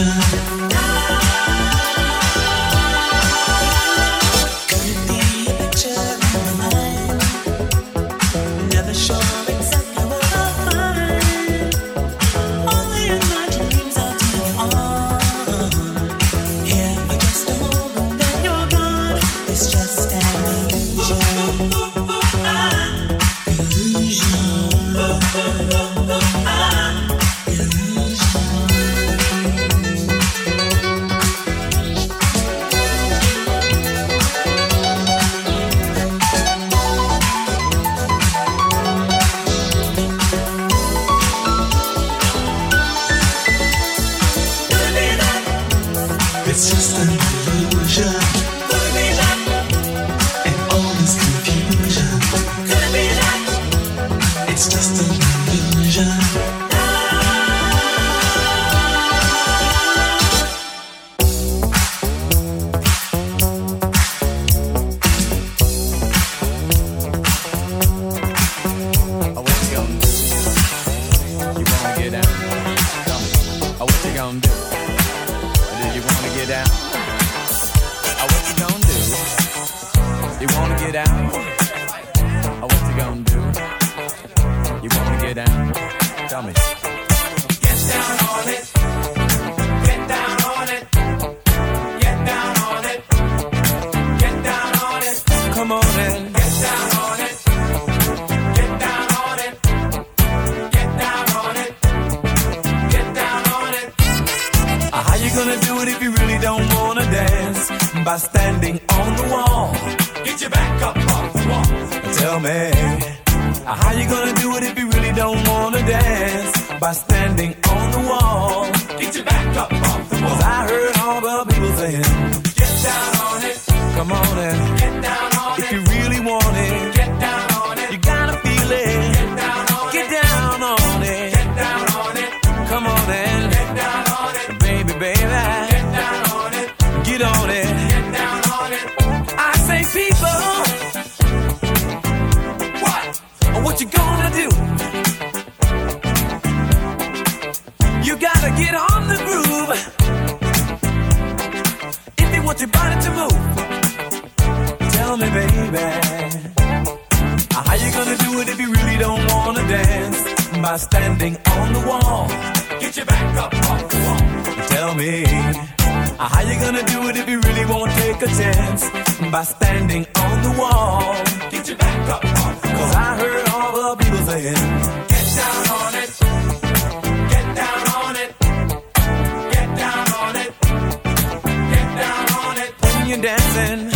sunshine gonna do it if you really don't wanna dance? By standing on the wall. Get your back up off the wall. Tell me, uh, how you gonna do it if you really don't wanna dance? By standing on the wall. Get your back up off the wall. Cause I heard all the people saying, Get down on it. Come on and Get down on if it. If you really want it. you gonna do? You gotta get on the groove. If you want your body to move, tell me, baby. How you gonna do it if you really don't wanna dance? By standing on the wall. Get your back up off the wall. Tell me. Uh, how you gonna do it if you really won't take a chance? By standing on the wall. Get your back up off the wall. Cause I heard all the people saying, Get down on it. Get down on it. Get down on it. Get down on it. When you're dancing.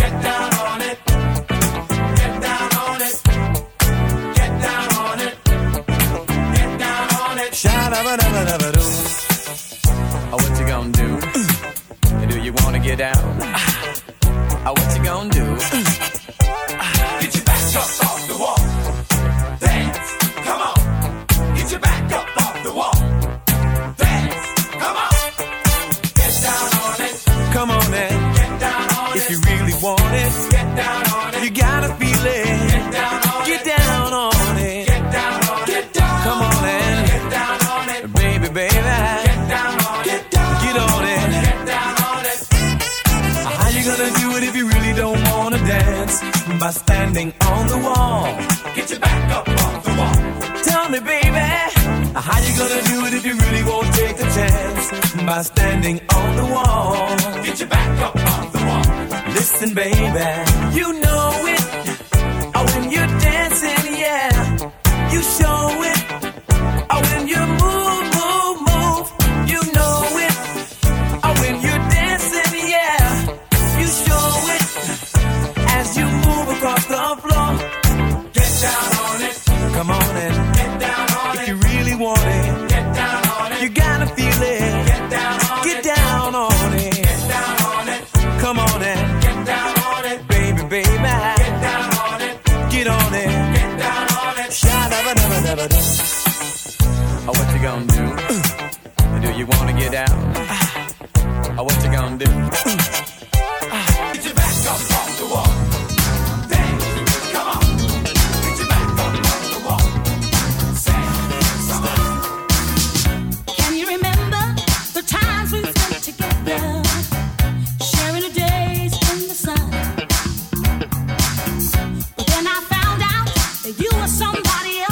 figured out. By standing on the wall. Get your back up off the wall. Tell me, baby, how you gonna do it if you really won't take the chance? By standing on the wall. Get your back up off the wall. Listen, baby, you know it. Oh, when you're dancing, yeah, you show. somebody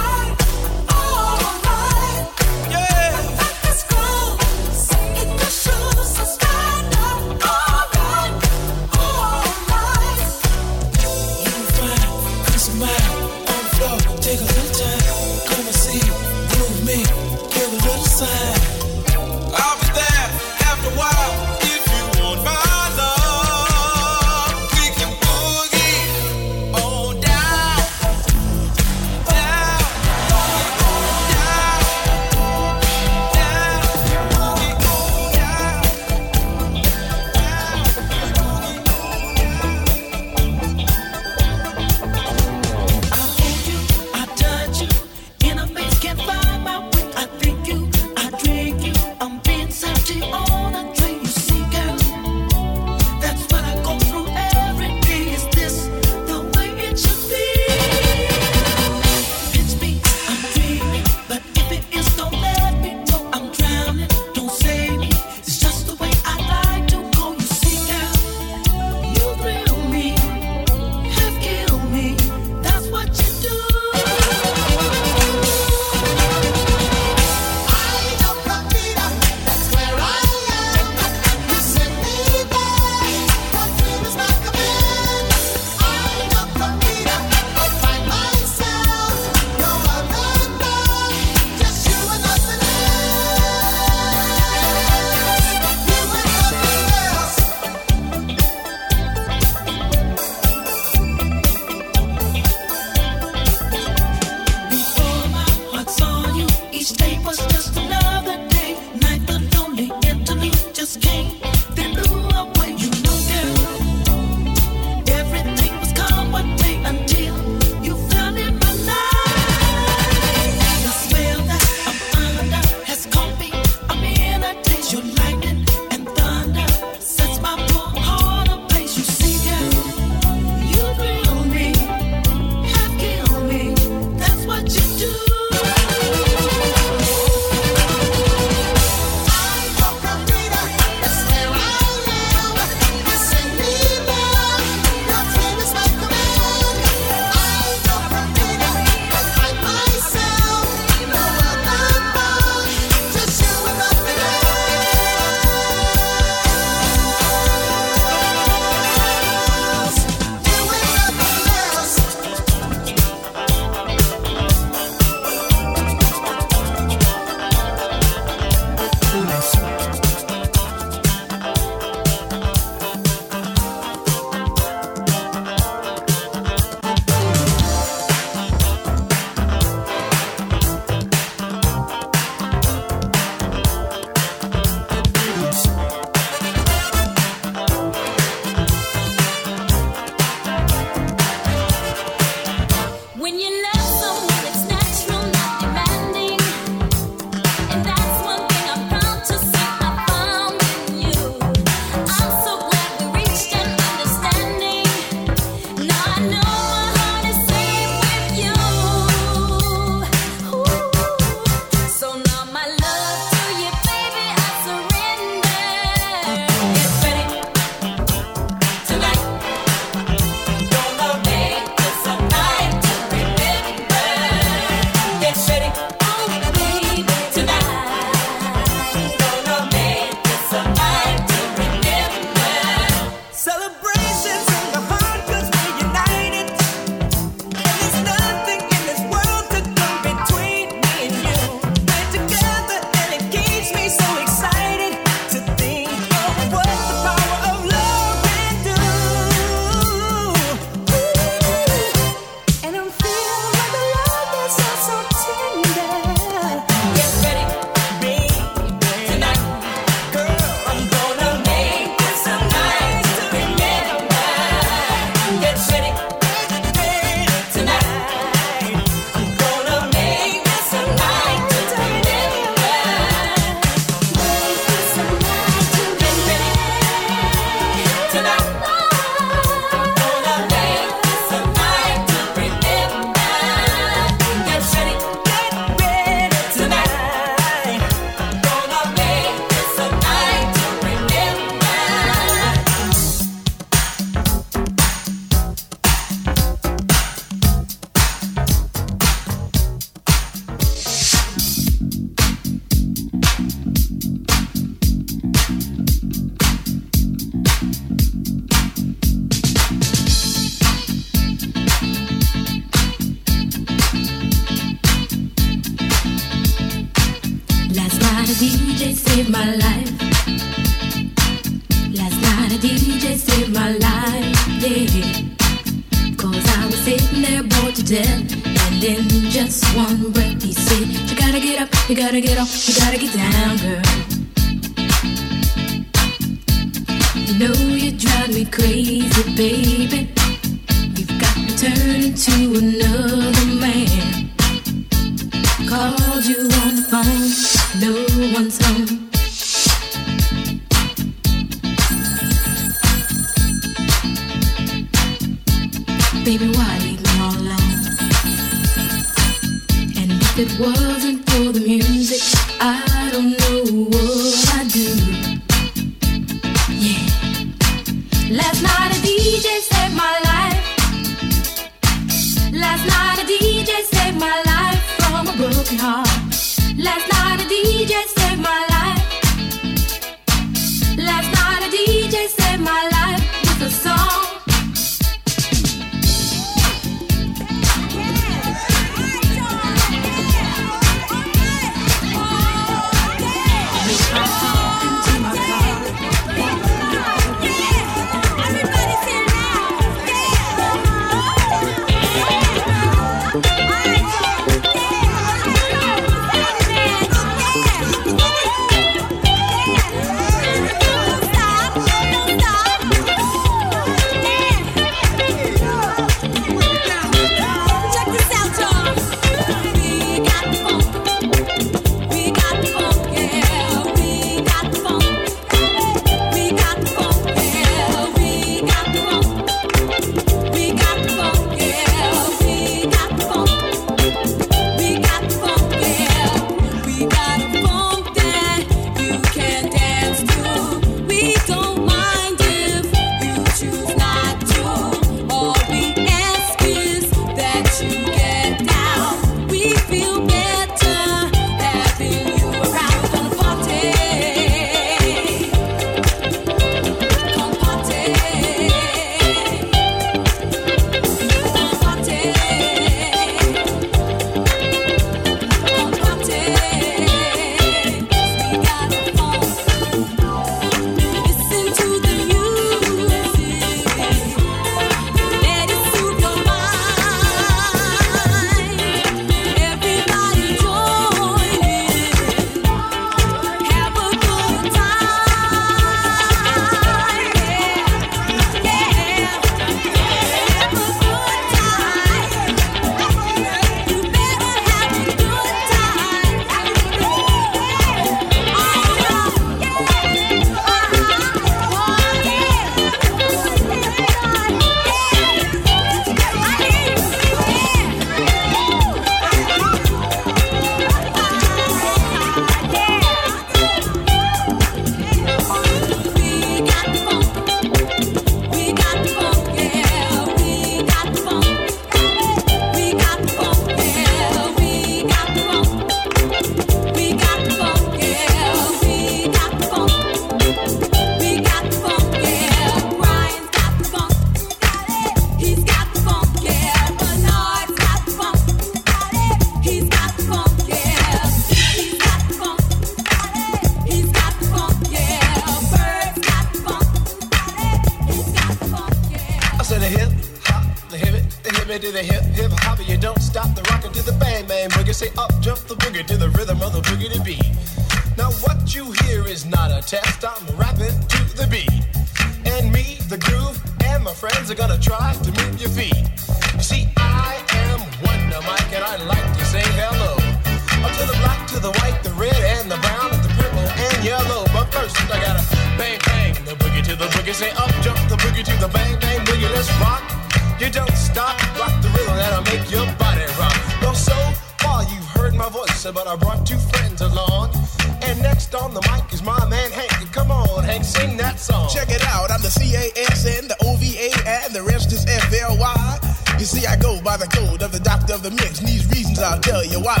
Sing that song. Check it out, I'm the C-A-S-N, the O-V-A, and the rest is F-L-Y. You see, I go by the code of the doctor of the mix, and these reasons I'll tell you why.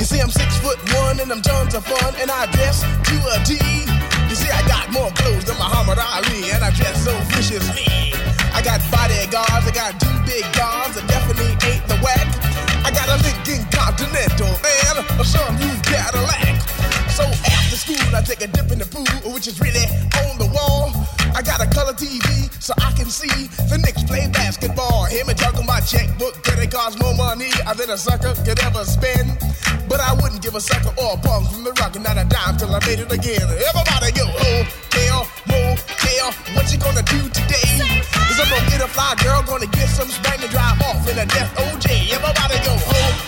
You see, I'm six foot one, and I'm tons of fun, and I dress to a T. You see, I got more clothes than Muhammad Ali, and I dress so viciously. I got bodyguards, I got two big guns, I definitely ain't the whack. I got a Lincoln Continental and a some new Cadillac. So school, I take a dip in the pool, which is really on the wall. I got a color TV so I can see the Knicks play basketball. Him and talking my checkbook, cause it costs more money I than a sucker could ever spend. But I wouldn't give a sucker or a punk from the rock and not a dime till I made it again. Everybody go, oh, hotel, motel, what you gonna do today? Is I'm gonna get a fly girl, gonna get some spank and drive off in a death OJ. Everybody go, hotel,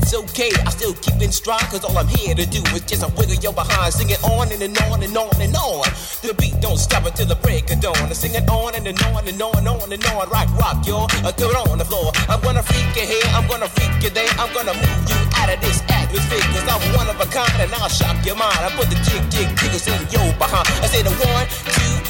that's it's okay. I'm still keep it strong, cause all I'm here to do is just a wiggle your behind. Sing it on and, and on and on and on. The beat don't stop until the break of dawn. I sing it on and, and on and on and on and on. Rock, rock, y'all. It on the floor. I'm gonna freak you here, I'm gonna freak you there. I'm gonna move you out of this atmosphere, cause I'm one of a kind and I'll shock your mind. I put the jig, jig, jiggles in your behind. I say the one, two,